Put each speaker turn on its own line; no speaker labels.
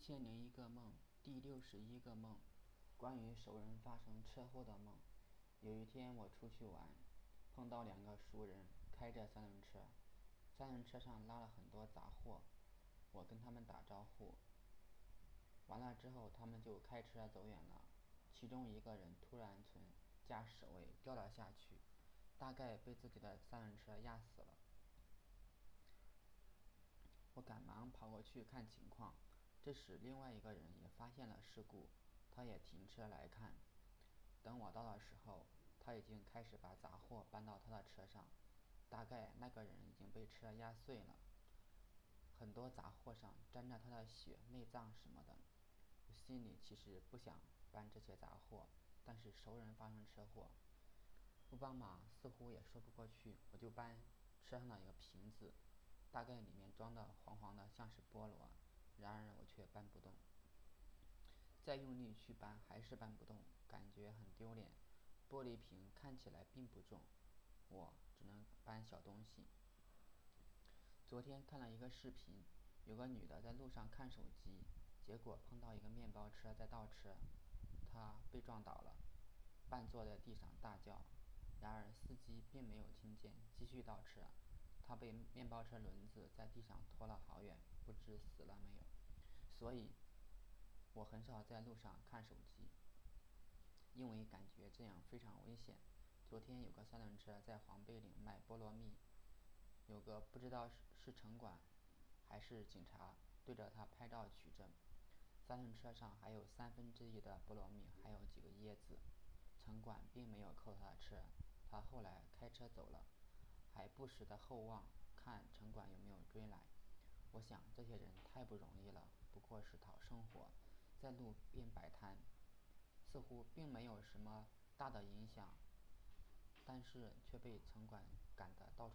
一千零一个梦，第六十一个梦，关于熟人发生车祸的梦。有一天我出去玩，碰到两个熟人开着三轮车，三轮车上拉了很多杂货，我跟他们打招呼，完了之后他们就开车走远了。其中一个人突然从驾驶位掉了下去，大概被自己的三轮车压死了。我赶忙跑过去看情况，这时另外一个人也发现了事故，他也停车来看。等我到的时候，他已经开始把杂货搬到他的车上，大概那个人已经被车压碎了，很多杂货上沾着他的血、内脏什么的。我心里其实不想搬这些杂货，但是熟人发生车祸，不帮忙似乎也说不过去，我就搬车上的一个瓶子。大概里面装的黄黄的，像是菠萝，然而我却搬不动。再用力去搬，还是搬不动，感觉很丢脸。玻璃瓶看起来并不重，我只能搬小东西。昨天看了一个视频，有个女的在路上看手机，结果碰到一个面包车在倒车，她被撞倒了，半坐在地上大叫。然而司机并没有听见，继续倒车。他被面包车轮子在地上拖了好远，不知死了没有。所以，我很少在路上看手机，因为感觉这样非常危险。昨天有个三轮车在黄贝岭卖菠萝蜜，有个不知道是是城管还是警察对着他拍照取证。三轮车上还有三分之一的菠萝蜜，还有几个椰子。城管并没有扣他的车，他后来开车走了。还不时的后望，看城管有没有追来。我想这些人太不容易了，不过是讨生活，在路边摆摊，似乎并没有什么大的影响，但是却被城管赶得到